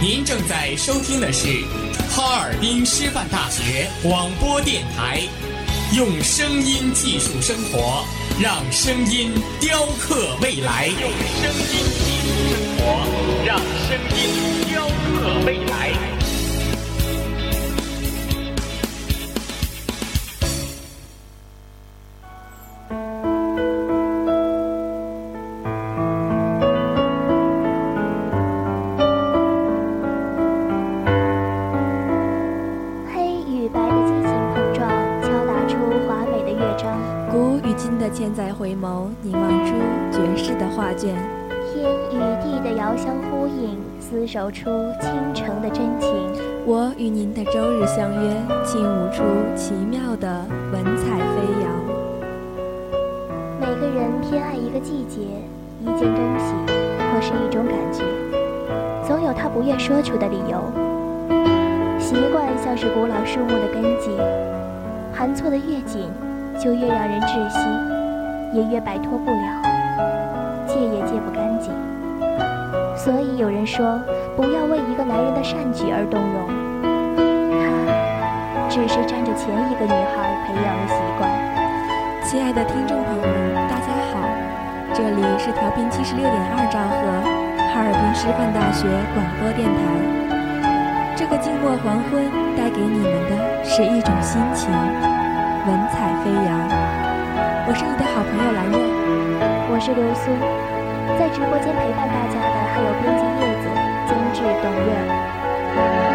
您正在收听的是哈尔滨师范大学广播电台，用声音技术生活，让声音雕刻未来。用声音技术生活，让声音雕刻未来。走出倾城的真情，我与您的周日相约，轻舞出奇妙的文采飞扬。每个人偏爱一个季节、一件东西，或是一种感觉，总有他不愿说出的理由。习惯像是古老树木的根基，盘错的越紧，就越让人窒息，也越摆脱不了，所以有人说。不要为一个男人的善举而动容，他 只是沾着前一个女孩培养的习惯。亲爱的听众朋友们，大家好，这里是调频七十六点二兆赫，哈尔滨师范大学广播电台。这个静默黄昏带给你们的是一种心情，文采飞扬。我是你的好朋友兰若，我是刘苏，在直播间陪伴大家的还有编辑叶子。监制董月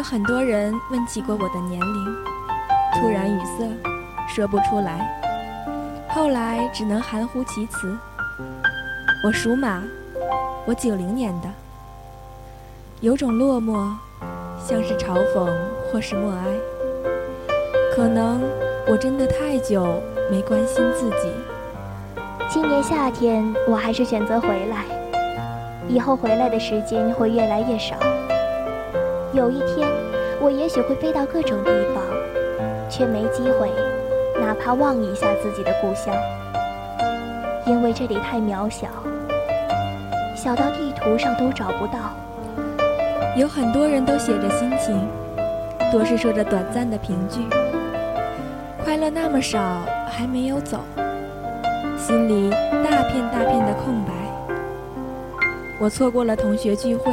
有。很多人问起过我的年龄，突然语塞，说不出来。后来只能含糊其辞。我属马，我九零年的。有种落寞，像是嘲讽或是默哀。可能我真的太久没关心自己。今年夏天我还是选择回来，以后回来的时间会越来越少。有一天，我也许会飞到各种地方，却没机会，哪怕望一下自己的故乡，因为这里太渺小，小到地图上都找不到。有很多人都写着心情，多是说着短暂的凭据。快乐那么少，还没有走，心里大片大片的空白。我错过了同学聚会，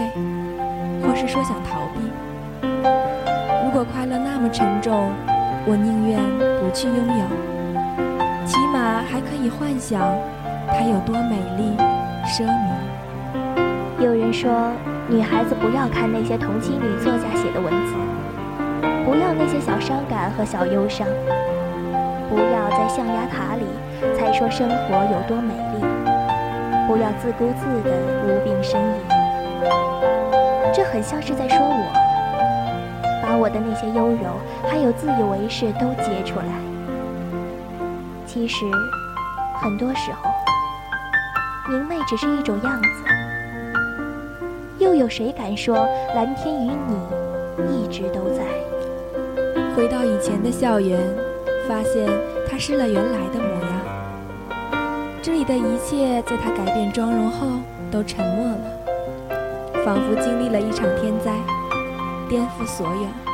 或是说想逃。如果快乐那么沉重，我宁愿不去拥有，起码还可以幻想它有多美丽、奢靡。有人说，女孩子不要看那些同期女作家写的文字，不要那些小伤感和小忧伤，不要在象牙塔里才说生活有多美丽，不要自顾自的无病呻吟。这很像是在说我，我的那些优柔还有自以为是都揭出来。其实，很多时候，明媚只是一种样子。又有谁敢说蓝天与你一直都在？回到以前的校园，发现他失了原来的模样。这里的一切在他改变妆容后都沉默了，仿佛经历了一场天灾，颠覆所有。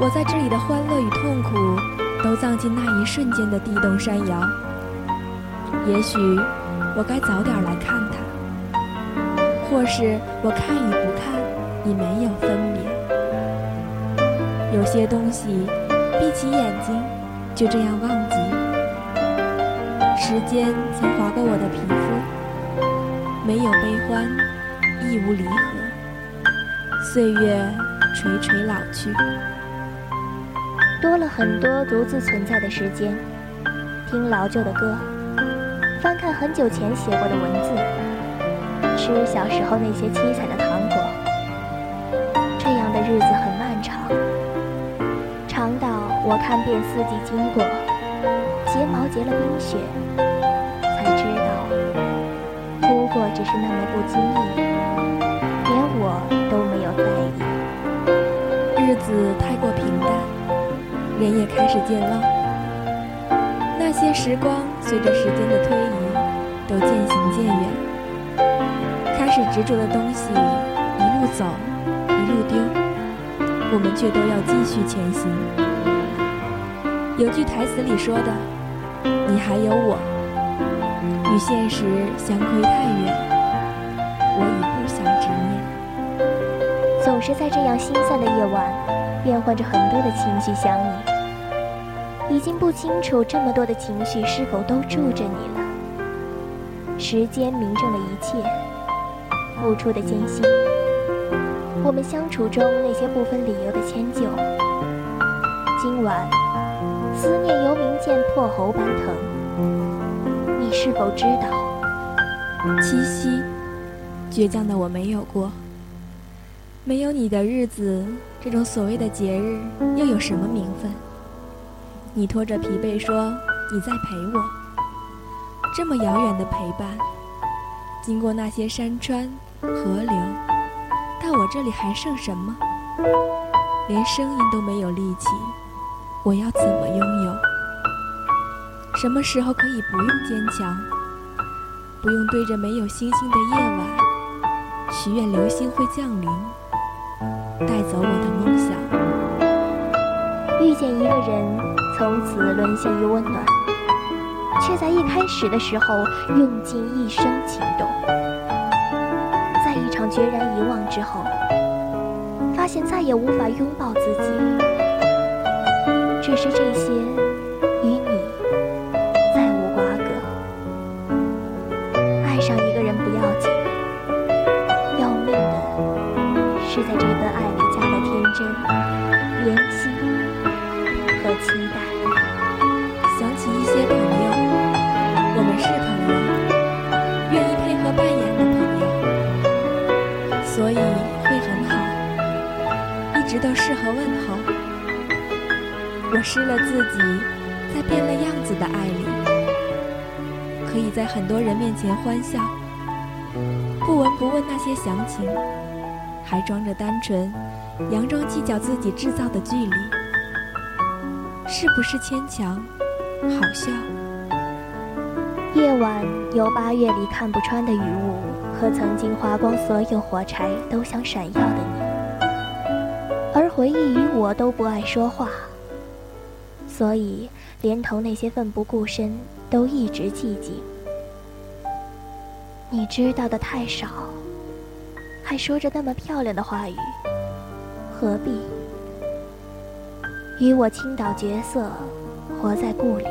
我在这里的欢乐与痛苦，都葬进那一瞬间的地动山摇。也许我该早点来看他。或是我看与不看，已没有分别。有些东西，闭起眼睛，就这样忘记。时间曾划过我的皮肤，没有悲欢，亦无离合。岁月垂垂老去，多了很多独自存在的时间，听老旧的歌，翻看很久前写过的文字。吃小时候那些七彩的糖果，这样的日子很漫长，长到我看遍四季经过，睫毛结了冰雪，才知道，不过只是那么不经意，连我都没有在意。日子太，人也开始渐老，那些时光随着时间的推移，都渐行渐远。开始执着的东西，一路走，一路丢，我们却都要继续前行。有句台词里说的：“你还有我，与现实相窥太远，我已不想执念。”总是在这样心散的夜晚，变换着很多的情绪想你，已经不清楚这么多的情绪是否都住着你了。时间明证了一切。付出的艰辛，我们相处中那些不分理由的迁就。今晚，思念犹明剑破喉般疼。你是否知道？七夕，倔强的我没有过。没有你的日子，这种所谓的节日又有什么名分？你拖着疲惫说你在陪我，这么遥远的陪伴，经过那些山川。河流，到我这里还剩什么？连声音都没有力气，我要怎么拥有？什么时候可以不用坚强？不用对着没有星星的夜晚，许愿流星会降临，带走我的梦想。遇见一个人，从此沦陷于温暖，却在一开始的时候用尽一生情动。在一场决然遗忘之后，发现再也无法拥抱自己。只是这些与你再无瓜葛。爱上一个人不要紧，要命的是在这份爱失了自己，在变了样子的爱里，可以在很多人面前欢笑，不闻不问那些详情，还装着单纯，佯装计较自己制造的距离，是不是牵强？好笑。夜晚有八月里看不穿的雨雾。和曾经花光所有火柴都想闪耀的你，而回忆与我都不爱说话，所以连同那些奋不顾身都一直寂静。你知道的太少，还说着那么漂亮的话语，何必？与我倾倒角色，活在故里，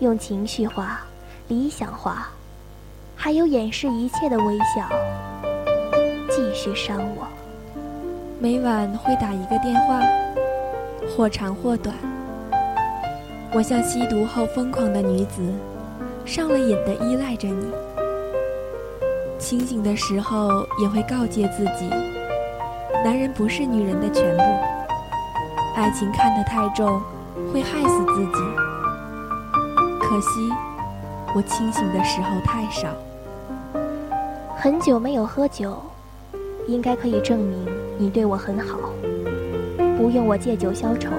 用情绪化、理想化。还有掩饰一切的微笑，继续伤我。每晚会打一个电话，或长或短。我像吸毒后疯狂的女子，上了瘾的依赖着你。清醒的时候也会告诫自己，男人不是女人的全部。爱情看得太重，会害死自己。可惜，我清醒的时候太少。很久没有喝酒，应该可以证明你对我很好。不用我借酒消愁，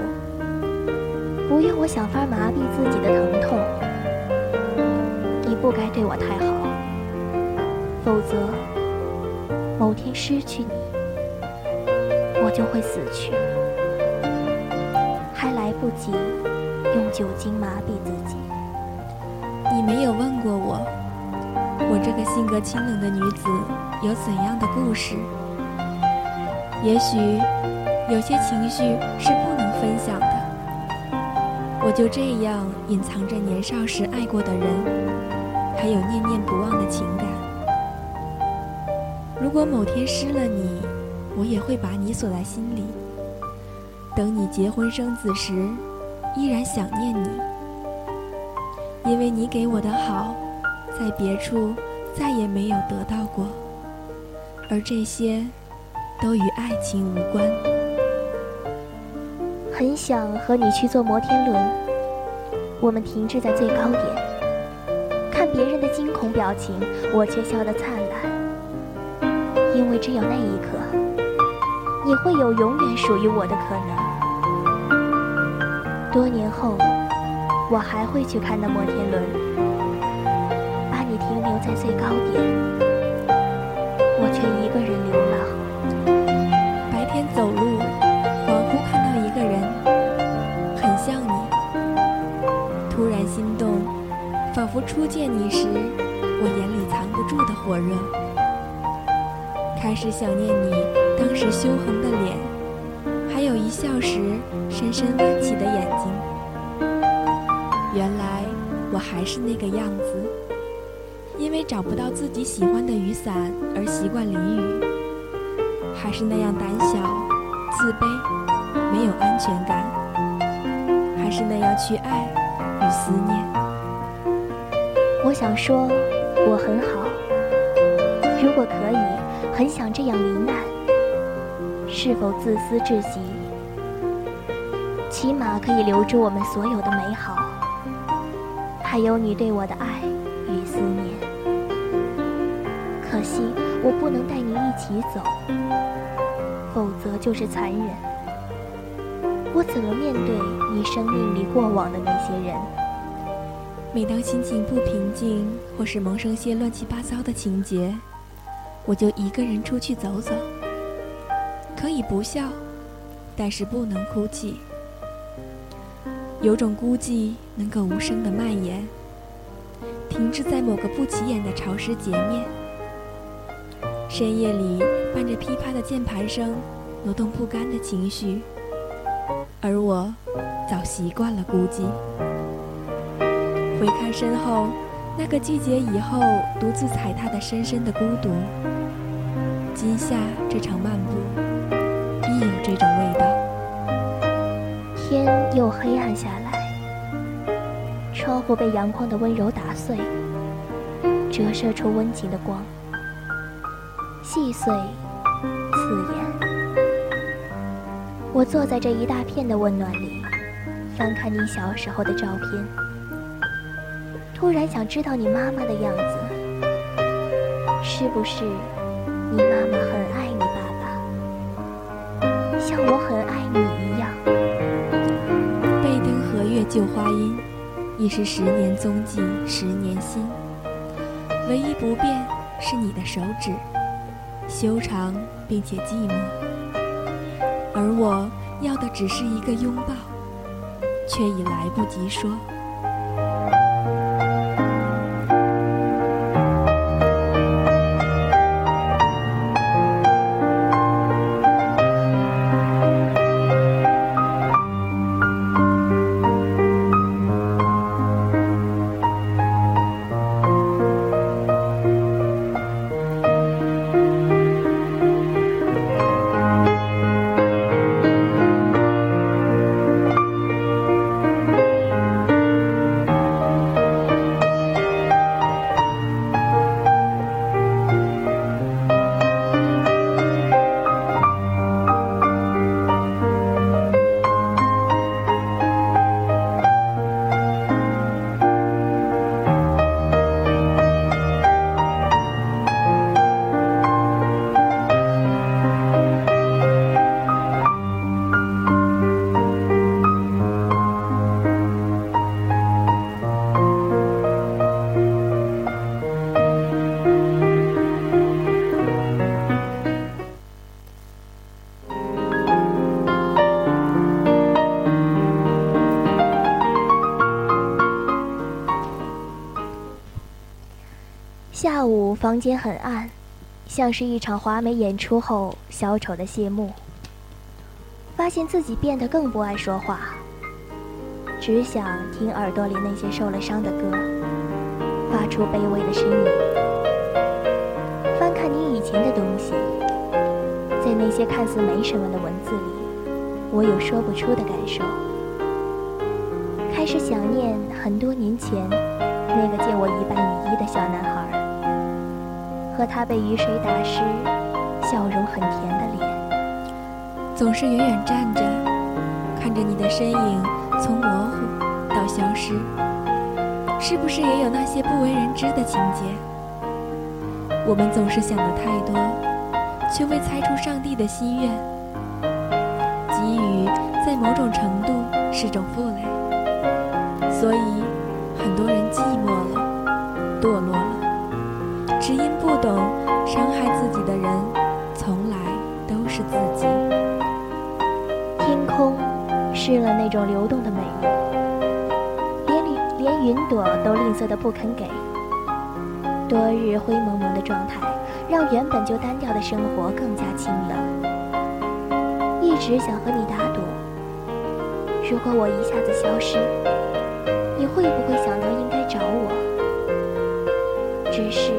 不用我想法麻痹自己的疼痛。你不该对我太好，否则某天失去你，我就会死去，还来不及用酒精麻痹自己。你没有问过我。我这个性格清冷的女子有怎样的故事？也许有些情绪是不能分享的。我就这样隐藏着年少时爱过的人，还有念念不忘的情感。如果某天失了你，我也会把你锁在心里，等你结婚生子时，依然想念你，因为你给我的好。在别处再也没有得到过，而这些都与爱情无关。很想和你去坐摩天轮，我们停滞在最高点，看别人的惊恐表情，我却笑得灿烂，因为只有那一刻，你会有永远属于我的可能。多年后，我还会去看那摩天轮。把你停留在最高点，初见你时，我眼里藏不住的火热。开始想念你当时羞红的脸，还有一笑时深深弯起的眼睛。原来我还是那个样子。因为找不到自己喜欢的雨伞而习惯淋雨，还是那样胆小、自卑、没有安全感，还是那样去爱与思念。我想说，我很好。如果可以，很想这样罹难。是否自私至极？起码可以留住我们所有的美好，还有你对我的爱与思念。可惜我不能带你一起走，否则就是残忍。我怎么面对你生命里过往的那些人？每当心情不平静，或是萌生些乱七八糟的情节，我就一个人出去走走。可以不笑，但是不能哭泣。有种孤寂能够无声的蔓延，停滞在某个不起眼的潮湿截面。深夜里伴着噼啪的键盘声，挪动不甘的情绪，而我早习惯了孤寂。回看身后那个季节以后独自踩踏的深深的孤独，今夏这场漫步亦有这种味道。天又黑暗下来，窗户被阳光的温柔打碎，折射出温情的光。细碎，刺眼。我坐在这一大片的温暖里，翻看你小时候的照片，突然想知道你妈妈的样子，是不是你妈妈很爱你爸爸，像我很爱你一样？背灯和月旧花阴，已是十年踪迹十年心，唯一不变是你的手指。修长并且寂寞，而我要的只是一个拥抱，却已来不及说。房间很暗，像是一场华美演出后小丑的谢幕。发现自己变得更不爱说话，只想听耳朵里那些受了伤的歌，发出卑微的呻吟。翻看你以前的东西，在那些看似没什么的文字里，我有说不出的感受。开始想念很多年前那个借我一半雨衣的小男孩，和他被雨水打湿、笑容很甜的脸。总是远远站着，看着你的身影从模糊到消失，是不是也有那些不为人知的情节？我们总是想的太多，却未猜出上帝的心愿。给予在某种程度是种负累，所以很多人寂寞了，堕落了，懂伤害自己的人，从来都是自己。天空失了那种流动的美丽，连连云朵都吝啬的不肯给。多日灰蒙蒙的状态，让原本就单调的生活更加清冷。一直想和你打赌，如果我一下子消失，你会不会想到应该找我？只是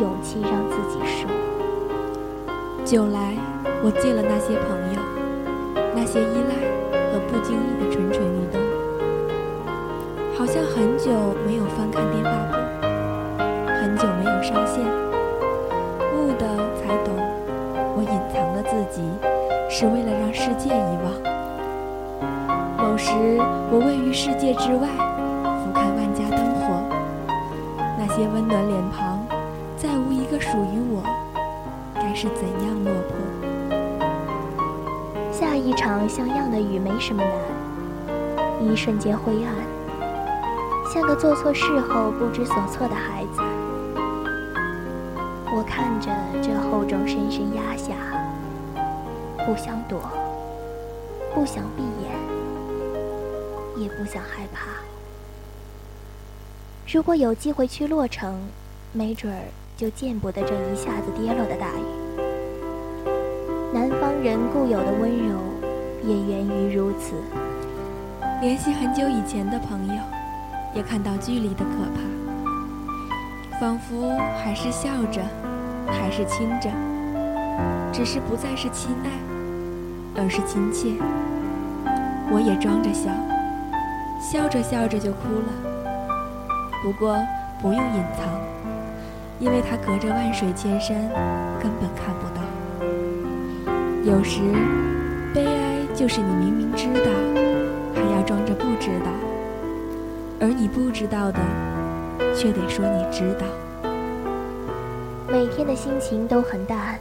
勇气让自己说。久来，我戒了那些朋友。那些依赖和不经意的蠢蠢欲动，好像很久没有翻看电话簿，很久没有上线，悟的才懂，我隐藏了自己，是为了让世界遗忘。某时，我位于世界之外，俯瞰万家灯火，那些温暖脸庞，像样的雨没什么难，一瞬间灰暗，像个做错事后不知所措的孩子。我看着这厚重深深压下，不想躲，不想闭眼，也不想害怕。如果有机会去洛城，没准儿就见不得这一下子跌落的大雨。南方人固有的温柔，也源于如此。联系很久以前的朋友，也看到距离的可怕。仿佛还是笑着，还是亲着，只是不再是亲爱，而是亲切。我也装着笑，笑着笑着就哭了。不过不用隐藏，因为他隔着万水千山，根本看不到。有时，悲哀就是你明明知道，还要装着不知道，而你不知道的，却得说你知道。每天的心情都很淡，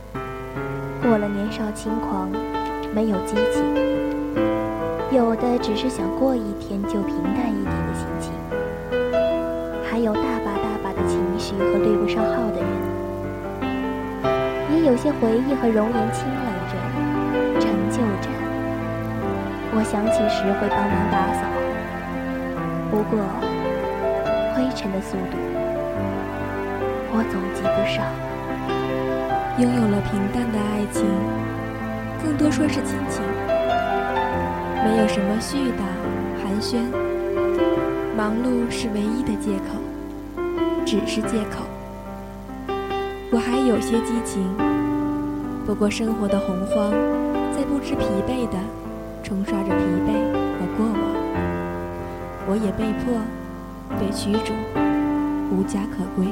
过了年少轻狂，没有激情，有的只是想过一天就平淡一点的心情，还有大把大把的情绪和对不上号的人，也有些回忆和容颜清冷。我想起时会帮忙打扫，不过灰尘的速度我总及不上。拥有了平淡的爱情，更多说是亲情，没有什么絮叨寒暄，忙碌是唯一的借口，只是借口。我还有些激情，不过生活的洪荒，在不知疲惫的。冲刷着疲惫和过往，我也被迫被驱逐，无家可归。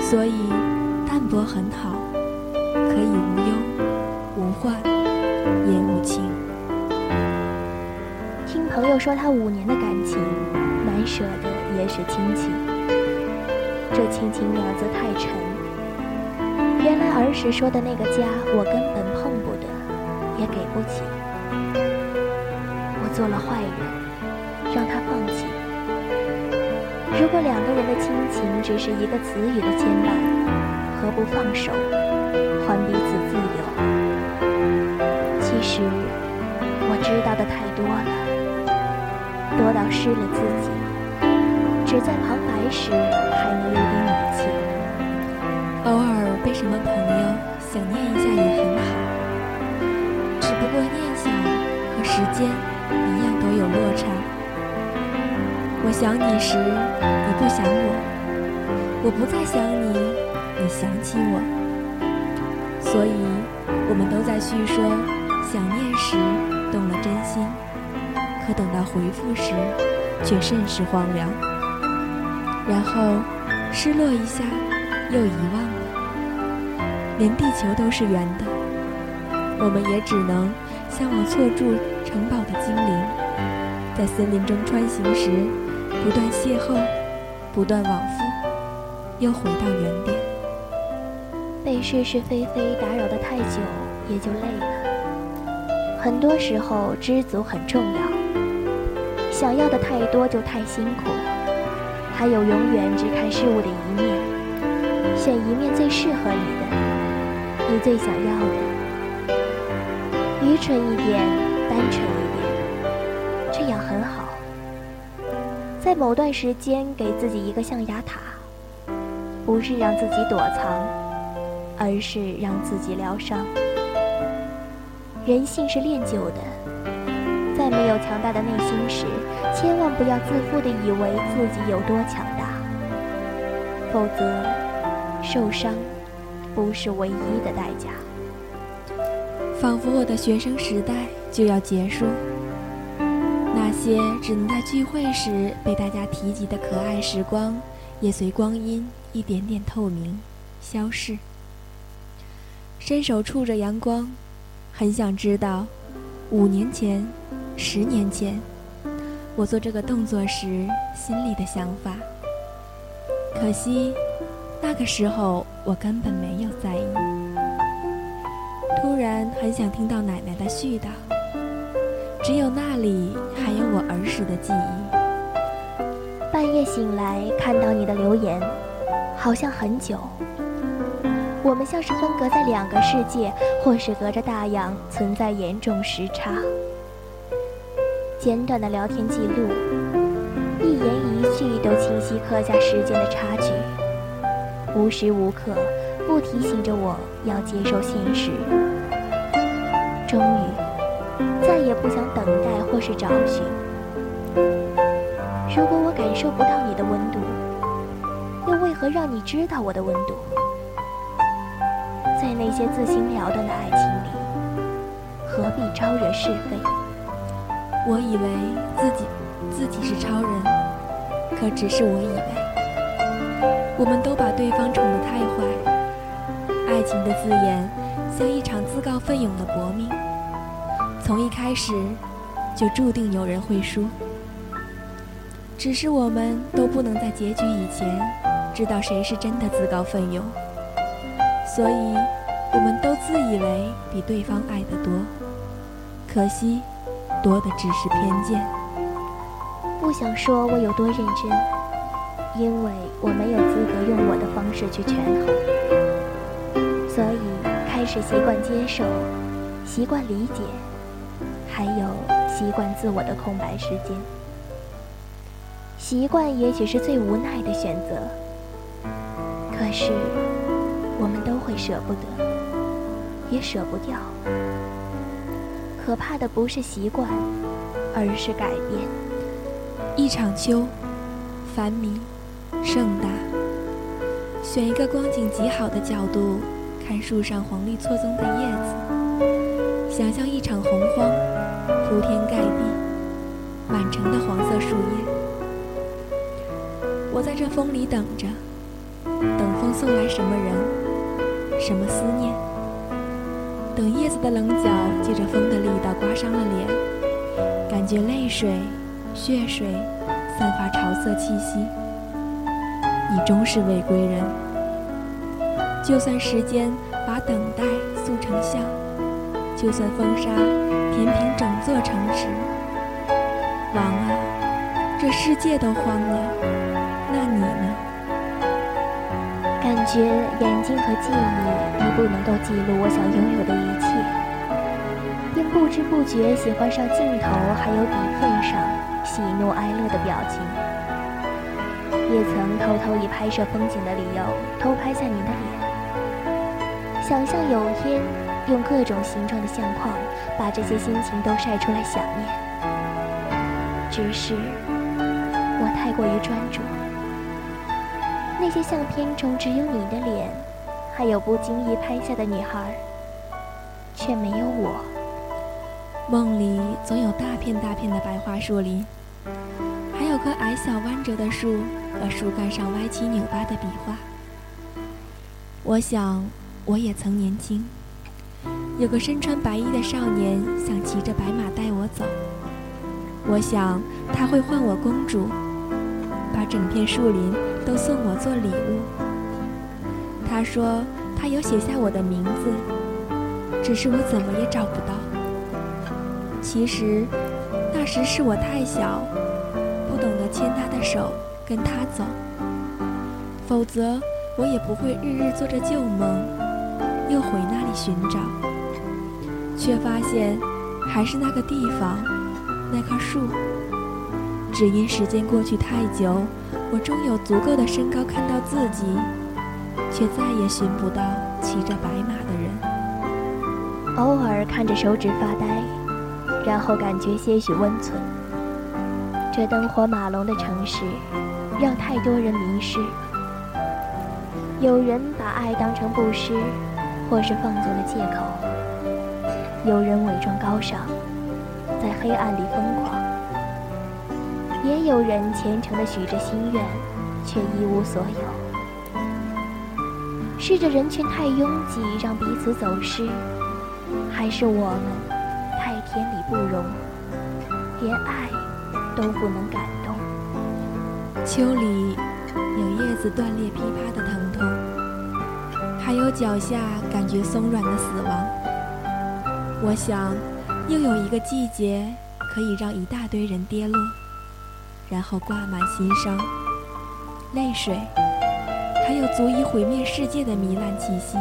所以淡泊很好，可以无忧无患也无情。听朋友说他五年的感情，难舍的也是亲情。这亲情两字太沉。原来儿时说的那个家，我根本碰不得，也给不起。做了坏人，让他放弃。如果两个人的亲情只是一个词语的牵绊，何不放手，还彼此自由？其实我知道的太多了，多到失了自己，只在旁白时还能有点语气。偶尔被什么朋友想念一下也很好，只不过念想和时间一样都有落差。我想你时，你不想我；我不再想你，你想起我。所以，我们都在叙说想念时动了真心，可等到回复时，却甚是荒凉。然后，失落一下，又遗忘了。连地球都是圆的，我们也只能像往错住城堡的精灵，在森林中穿行时，不断邂逅，不断往复，又回到原点。被是是非非打扰的太久，也就累了。很多时候，知足很重要。想要的太多，就太辛苦。还有永远只看事物的一面，选一面最适合你的，你最想要的。愚蠢一点，单纯一点，这样很好。在某段时间给自己一个象牙塔，不是让自己躲藏，而是让自己疗伤。人性是练就的，在没有强大的内心时。千万不要自负地以为自己有多强大，否则受伤不是唯一的代价。仿佛我的学生时代就要结束，那些只能在聚会时被大家提及的可爱时光，也随光阴一点点透明、消逝。伸手触着阳光，很想知道，五年前、十年前。我做这个动作时心里的想法，可惜那个时候我根本没有在意。突然很想听到奶奶的絮叨，只有那里还有我儿时的记忆。半夜醒来看到你的留言，好像很久。我们像是分隔在两个世界，或是隔着大洋，存在严重时差。简短的聊天记录，一言一句都清晰刻下时间的差距，无时无刻不提醒着我要接受现实。终于，再也不想等待或是找寻。如果我感受不到你的温度，又为何让你知道我的温度？在那些自行了断的爱情里，何必招惹是非？我以为自己自己是超人，可只是我以为。我们都把对方宠得太坏，情的字眼像一场自告奋勇的搏命，从一开始就注定有人会输。只是我们都不能在结局以前知道谁是真的自告奋勇，所以我们都自以为比对方爱得多，可惜。多的只是偏见。不想说我有多认真，因为我没有资格用我的方式去权衡。是习惯接受，习惯理解，还有习惯自我的空白时间。习惯也许是最无奈的选择，可是我们都会舍不得，也舍不掉。可怕的不是习惯，而是改变。一场秋，繁迷，盛大。选一个光景极好的角度，看树上黄绿错综的叶子，想象一场洪荒，铺天盖地，满城的黄色树叶。我在这风里等着，等风送来什么人，什么思念。等叶子的棱角借着风的力道刮伤了脸，感觉泪水、血水散发潮色气息。你终是未归人。就算时间把等待塑成像，就算风沙填平整座城池，王啊，这世界都慌了，那你呢？感觉眼睛和记忆已不能够记录我想拥有的一切，因不知不觉喜欢上镜头还有底片上喜怒哀乐的表情。也曾偷偷以拍摄风景的理由偷拍下您的脸，想象有天用各种形状的相框把这些心情都晒出来想念。只是我太过于专注，那些相片中只有你的脸，还有不经意拍下的女孩，却没有我。梦里总有大片大片的白桦树林，还有棵矮小弯折的树和树干上歪七扭八的笔画。我想，我也曾年轻，有个身穿白衣的少年想骑着白马带我走。我想他会唤我公主，把整片树林都送我做礼物。他说他有写下我的名字，只是我怎么也找不到。其实，那时是我太小，不懂得牵他的手跟他走。否则，我也不会日日做着旧梦，又回那里寻找，却发现还是那个地方，那棵树。只因时间过去太久，我终有足够的身高看到自己，却再也寻不到骑着白马的人。偶尔看着手指发呆。然后感觉些许温存。这灯火马龙的城市，让太多人迷失。有人把爱当成布施，或是放纵的借口；有人伪装高尚，在黑暗里疯狂；也有人虔诚地许着心愿，却一无所有。是这人群太拥挤，让彼此走失，还是我们太？天理不容，连爱都不能感动。秋里有叶子断裂噼啪的疼，还有脚下感觉松软的死亡。我想，又有一个季节可以让一大堆人跌落，然后挂满心伤、泪水，还有足以毁灭世界的糜烂气息。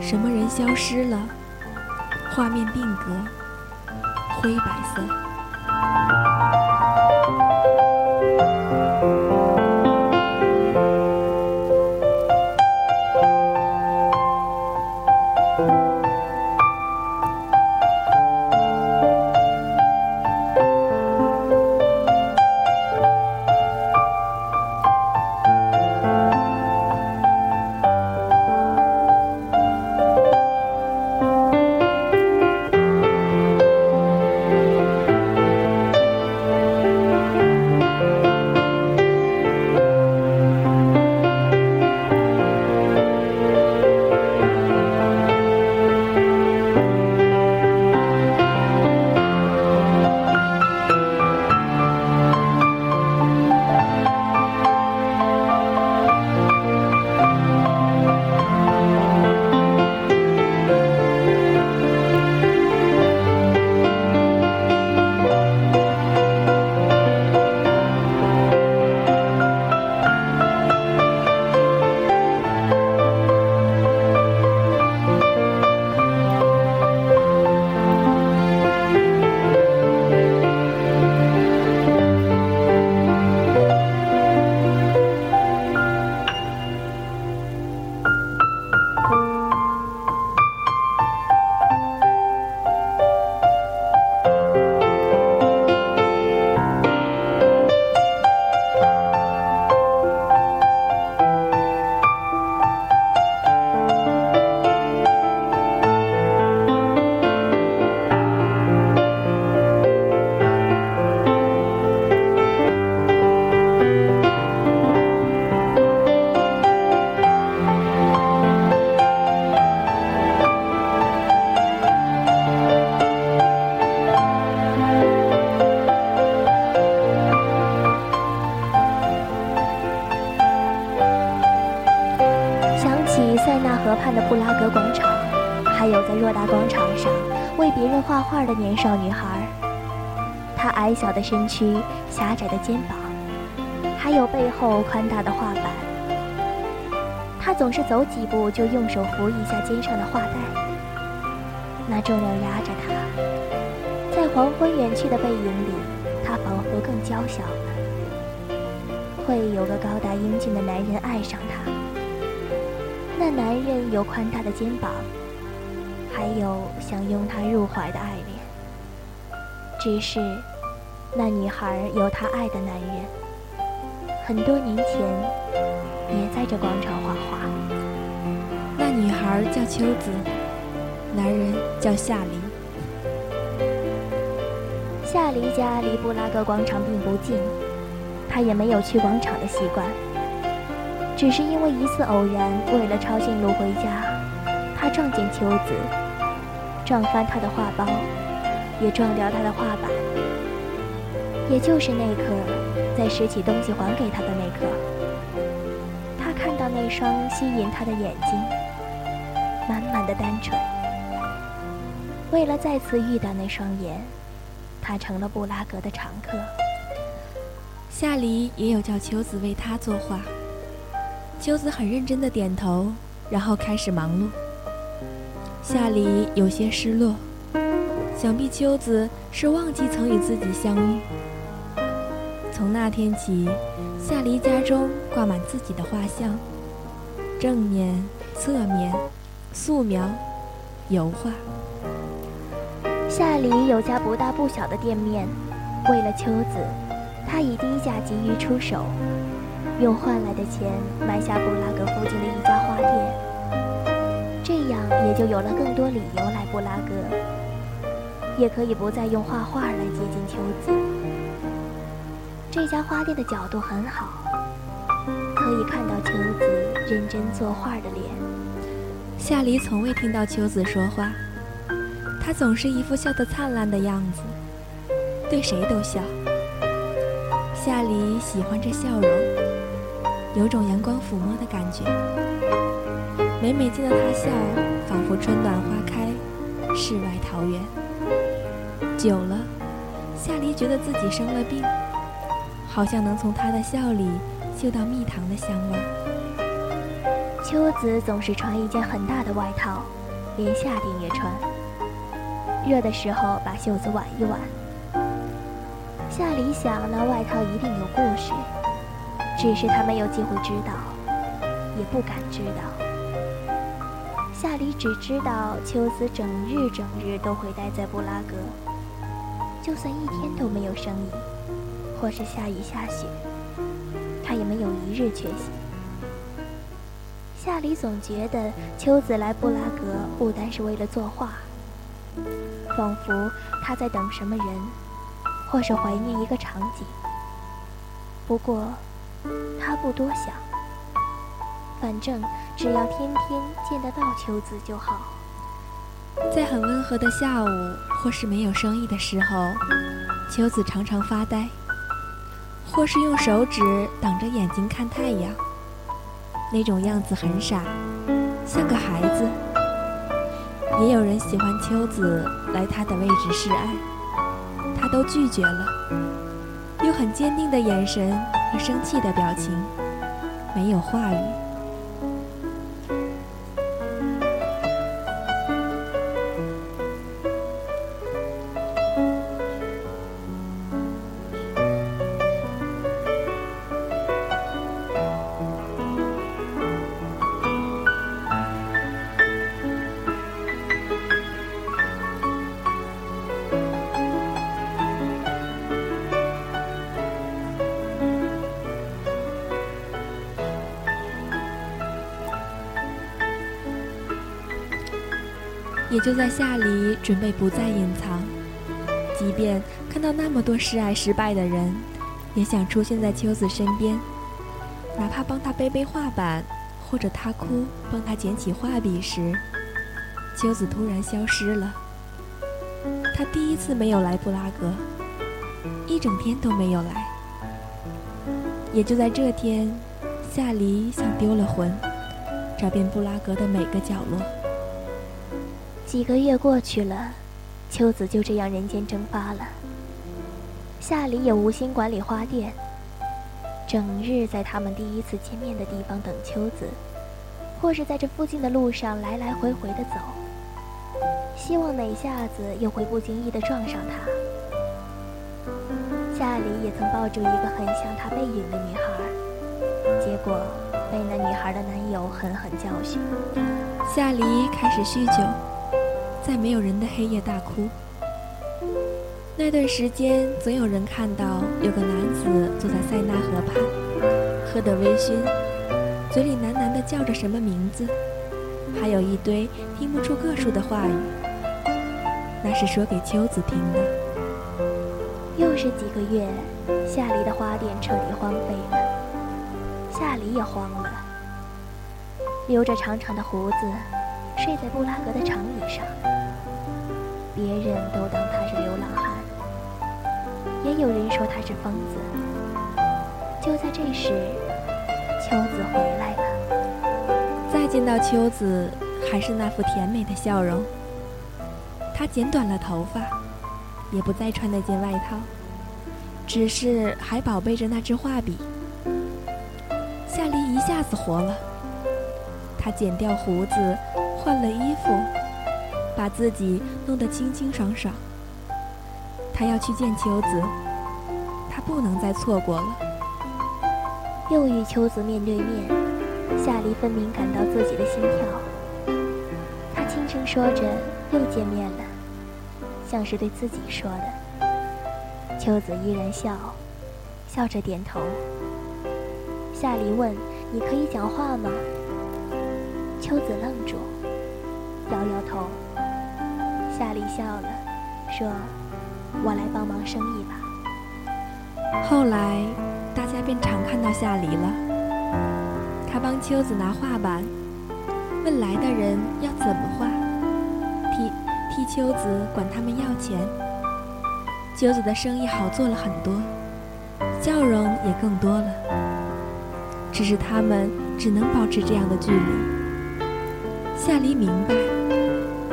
什么人消失了？画面定格，灰白色。小的身躯、狭窄的肩膀，还有背后宽大的画板。他总是走几步就用手扶一下肩上的画带，那重量压着他，在黄昏远去的背影里，他仿佛更娇小了。会有个高大英俊的男人爱上他。那男人有宽大的肩膀，还有想拥她入怀的爱恋。只是，那女孩有她爱的男人，很多年前也在这广场画画。那女孩叫秋子，男人叫夏黎。夏黎家离布拉格广场并不近，他也没有去广场的习惯。只是因为一次偶然，为了抄近路回家，他撞见秋子，撞翻他的画包，也撞掉他的画板。也就是那刻，在拾起东西还给他的那刻，他看到那双吸引他的眼睛，满满的单纯。为了再次遇到那双眼。他成了布拉格的常客。夏黎也有叫秋子为他作画。秋子很认真的点头，然后开始忙碌。夏黎有些失落，想必秋子是忘记曾与自己相遇。从那天起，夏黎家中挂满自己的画像，正面、侧面、素描、油画。夏黎有家不大不小的店面，为了秋子，他以低价急于出手，用换来的钱买下布拉格附近的一家花店，这样也就有了更多理由来布拉格，也可以不再用画画来接近秋子。这家花店的角度很好，可以看到秋子认真作画的脸。夏黎从未听到秋子说话。她总是一副笑得灿烂的样子，对谁都笑。夏黎喜欢这笑容，有种阳光抚摸的感觉。每每见到她笑，仿佛春暖花开，世外桃源。久了，夏黎觉得自己生了病，好像能从他的笑里嗅到蜜糖的香味。秋子总是穿一件很大的外套，连夏天也穿。热的时候把袖子挽一挽。夏里想，那外套一定有故事，只是他没有机会知道，也不敢知道。夏里只知道秋子整日整日都会待在布拉格，就算一天都没有生意，或是下雨下雪，他也没有一日缺席。夏里总觉得秋子来布拉格不单是为了作画。仿佛他在等什么人，或是怀念一个场景。不过，他不多想，反正只要天天见得到秋子就好。在很温和的下午，或是没有生意的时候，秋子常常发呆，或是用手指挡着眼睛看太阳。那种样子很傻，像个孩子。也有人喜欢秋子来他的位置示爱，他都拒绝了，用很坚定的眼神和生气的表情，没有话语。也就在夏里准备不再隐藏，即便看到那么多示爱失败的人，也想出现在秋子身边，哪怕帮他背背画板，或者他哭帮他捡起画笔时，秋子突然消失了。他第一次没有来布拉格，一整天都没有来。也就在这天，夏里像丢了魂，找遍布拉格的每个角落。几个月过去了，秋子就这样人间蒸发了。夏里也无心管理花店，整日在他们第一次见面的地方等秋子，或是在这附近的路上来来回回的走，希望哪下子又会不经意的撞上他。夏里也曾抱住一个很像他背影的女孩。结果被那女孩的男友狠狠教训。夏梨开始酗酒，在没有人的黑夜大哭。那段时间，总有人看到有个男子坐在塞纳河畔，喝得微醺，嘴里喃喃地叫着什么名字，还有一堆听不出个数的话语。那是说给秋子听的。又是几个月，夏黎的花店彻底荒废了，夏黎也慌了，留着长长的胡子，睡在布拉格的长椅上，别人都当他是流浪汉。也有人说他是疯子。就在这时，秋子回来了。再见到秋子，还是那副甜美的笑容。她剪短了头发，也不再穿那件外套，只是还宝贝着那支画笔。夏梨一下子活了。她剪掉胡子，换了衣服，把自己弄得清清爽爽。他要去见秋子，他不能再错过了。又与秋子面对面，夏梨分明感到自己的心跳。他轻声说着：“又见面了”，像是对自己说的。秋子依然笑，笑着点头。夏梨问：“你可以讲话吗？”秋子愣住，摇摇头。夏梨笑了，说。我来帮忙生意吧。后来，大家便常看到夏梨了。他帮秋子拿画板，问来的人要怎么画，替替秋子管他们要钱。秋子的生意好做了很多，笑容也更多了。只是他们只能保持这样的距离。夏黎明白，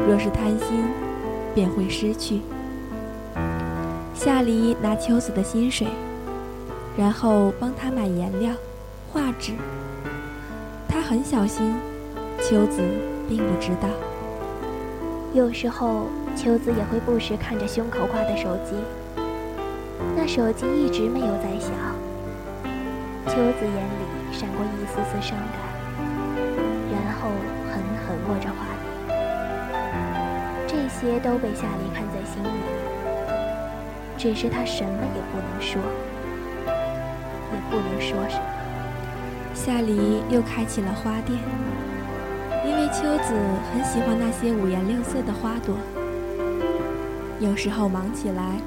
若是贪心，便会失去。夏梨拿秋子的薪水，然后帮他买颜料、画纸。他很小心，秋子并不知道。有时候，秋子也会不时看着胸口挂的手机，那手机一直没有在响。秋子眼里闪过一丝丝伤感，些都被夏梨看在心里。只是他什么也不能说，也不能说什么。夏梨又开起了花店，因为秋子很喜欢那些五颜六色的花朵。有时候忙起来，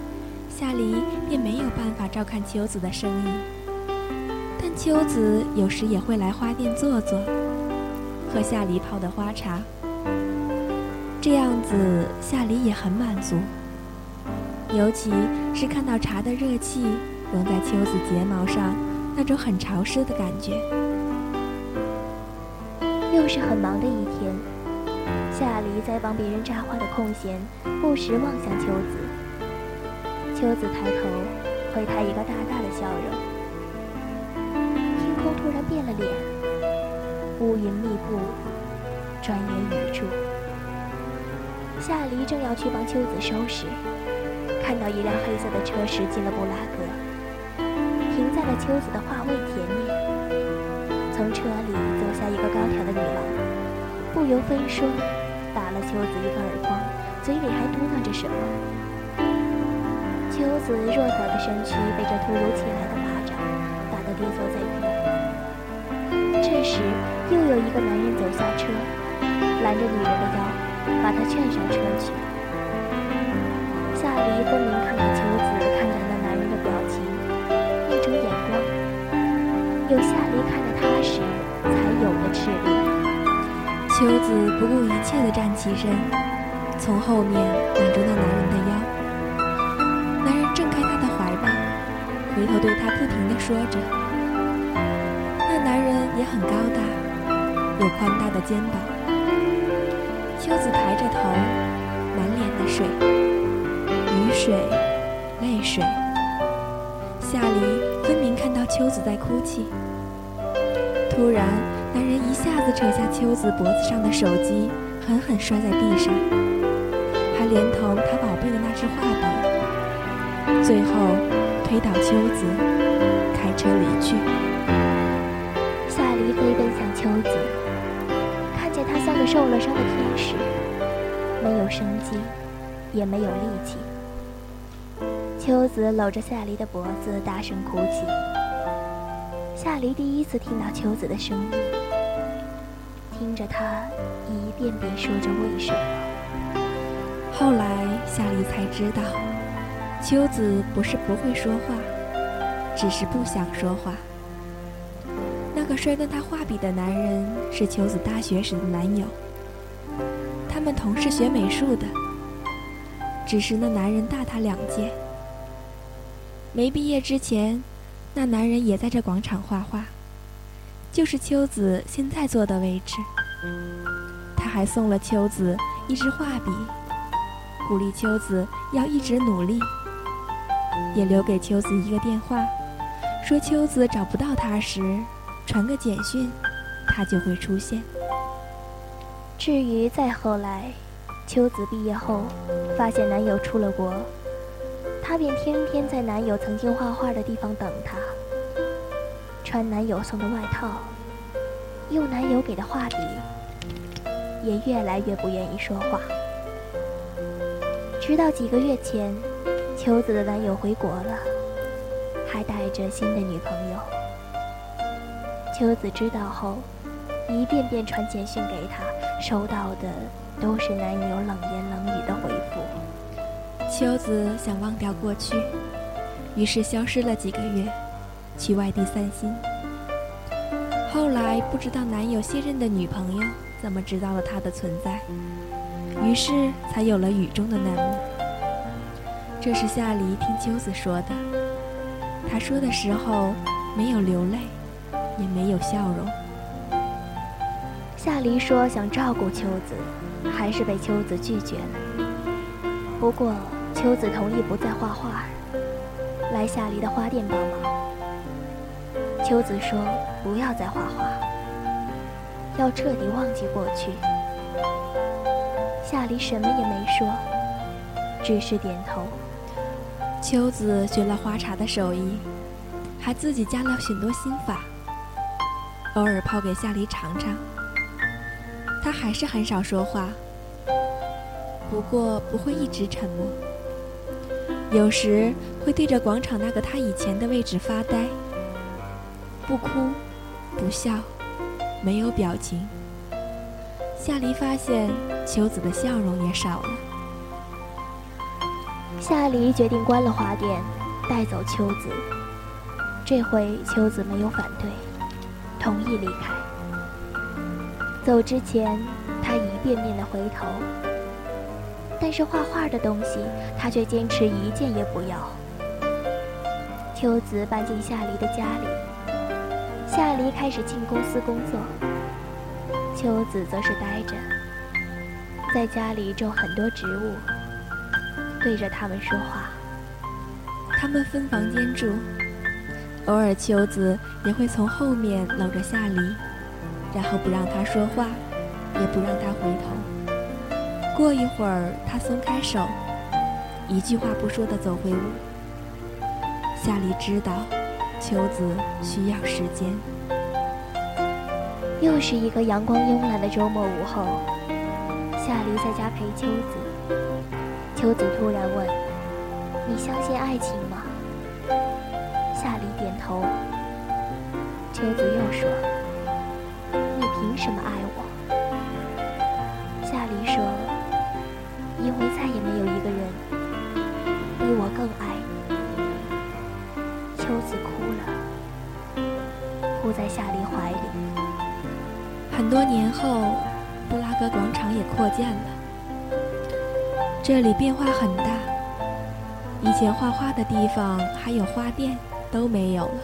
夏梨便没有办法照看秋子的生意。但秋子有时也会来花店坐坐，喝夏梨泡的花茶。这样子，夏梨也很满足。尤其是看到茶的热气融在秋子睫毛上，那种很潮湿的感觉。又是很忙的一天，夏黎在帮别人扎花的空闲，不时望向秋子。秋子抬头，回他一个大大的笑容。天空突然变了脸，乌云密布，转眼雨住。夏黎正要去帮秋子收拾。看到一辆黑色的车驶进了布拉格，停在了秋子的画位前面。从车里走下一个高挑的女郎，不由分说打了秋子一个耳光，嘴里还嘟囔着什么。秋子弱小的身躯被这突如其来的巴掌打得跌坐在地。这时，又有一个男人走下车，拦着女人的腰，把他劝上车去。夏梨分明看到秋子看着那男人的表情，那种眼光，有夏离看着他时才有的炽烈。秋子不顾一切地站起身，从后面挽住那男人的腰。男人挣开她的怀抱，回头对她不停地说着。那男人也很高大，有宽大的肩膀。秋子抬着头，满脸的水。雨水，泪水。夏黎分明看到秋子在哭泣。突然，男人一下子扯下秋子脖子上的手机，狠狠摔在地上，还连同他宝贝的那支画笔。最后，推倒秋子，开车离去。受了伤的天使，没有生机，也没有力气。秋子搂着夏离的脖子，大声哭泣。夏离第一次听到秋子的声音，听着她一遍遍说着为什么。后来夏离才知道，秋子不是不会说话，只是不想说话。摔断他画笔的男人是秋子大学时的男友，他们同是学美术的，只是那男人大他两届。没毕业之前，那男人也在这广场画画，就是秋子现在坐的位置。他还送了秋子一支画笔，鼓励秋子要一直努力，也留给秋子一个电话，说秋子找不到他时，传个简讯，他就会出现。至于再后来，秋子毕业后，发现男友出了国。她便天天在男友曾经画画的地方等他，穿男友送的外套，用男友给的画笔，也越来越不愿意说话。直到几个月前，秋子的男友回国了，还带着新的女朋友。秋子知道后，一遍遍传简讯给他，收到的都是男友冷言冷语的回复。秋子想忘掉过去，于是消失了几个月，去外地散心。后来不知道男友现任的女朋友怎么知道了他的存在，于是才有了雨中的那幕。这是夏黎听秋子说的，他说的时候没有流泪，也没有笑容。夏黎说想照顾秋子，还是被秋子拒绝了。不过。秋子同意不再画画，来夏黎的花店帮忙。秋子说：“不要再画画，要彻底忘记过去。”夏黎什么也没说，只是点头。秋子学了花茶的手艺，还自己加了许多心法，偶尔泡给夏黎尝尝。他还是很少说话，不过不会一直沉默。有时会对着广场那个他以前的位置发呆，不哭，不笑，没有表情。夏黎发现秋子的笑容也少了。夏黎决定关了花店，带走秋子。这回秋子没有反对，同意离开。走之前，他一遍遍的回头。但是画画的东西，他却坚持一件也不要。秋子搬进夏黎的家里，夏黎开始进公司工作，秋子则是呆着，在家里种很多植物，对着他们说话。他们分房间住，偶尔秋子也会从后面搂着夏黎，然后不让他说话，也不让他回头。过一会儿，他松开手，一句话不说的走回屋。夏黎知道，秋子需要时间。又是一个阳光慵懒的周末午后，夏黎在家陪秋子。秋子突然问：“你相信爱情吗？”头。秋子又说：“你凭什么爱我？”夏黎说。因为再也没有一个人比我更爱你。秋子哭了，扑在夏黎怀里。很多年后，布拉格广场也扩建了，这里变化很大。以前画画的地方还有花店都没有了。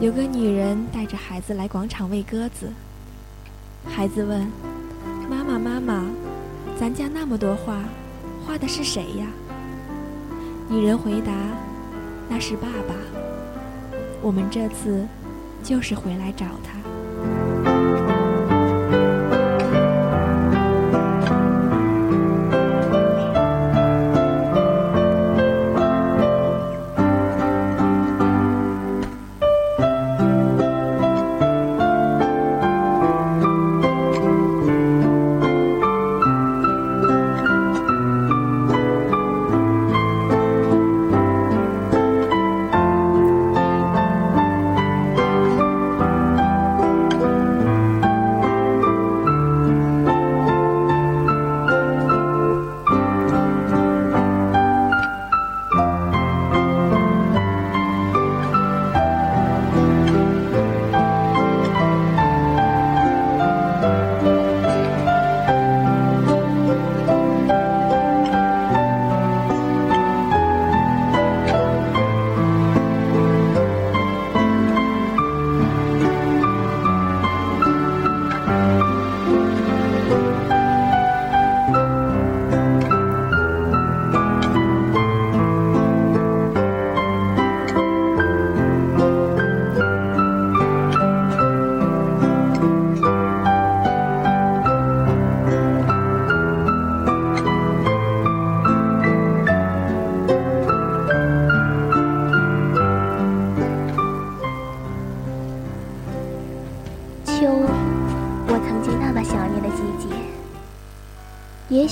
有个女人带着孩子来广场喂鸽子，孩子问：“妈妈，妈妈。”咱家那么多画，画的是谁呀？女人回答：“那是爸爸。我们这次就是回来找他。”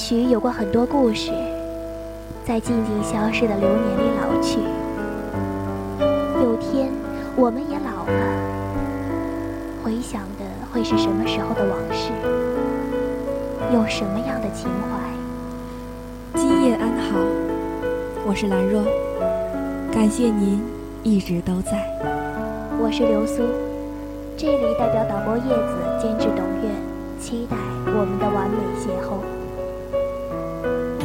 许有过很多故事，在静静消逝的流年里老去。有天，我们也老了，回想的会是什么时候的往事？有什么样的情怀？今夜安好，我是兰若，感谢您一直都在。我是流苏，这里代表导播叶子监制董月，期待我们的完美邂逅。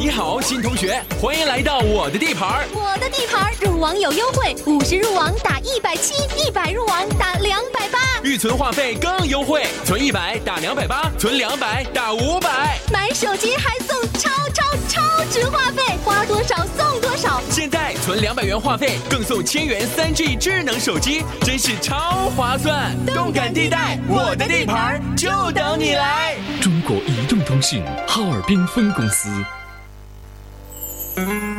你好，新同学，欢迎来到我的地盘我的地盘入网有优惠，五十入网打一百七，一百入网打两百八。预存话费更优惠，存一百打两百八，存两百打五百。买手机还送超超超值话费，花多少送多少。现在存两百元话费，更送千元三 G 智能手机，真是超划算！动感地带，我的地盘就等你来。中国移动通信哈尔滨分公司。我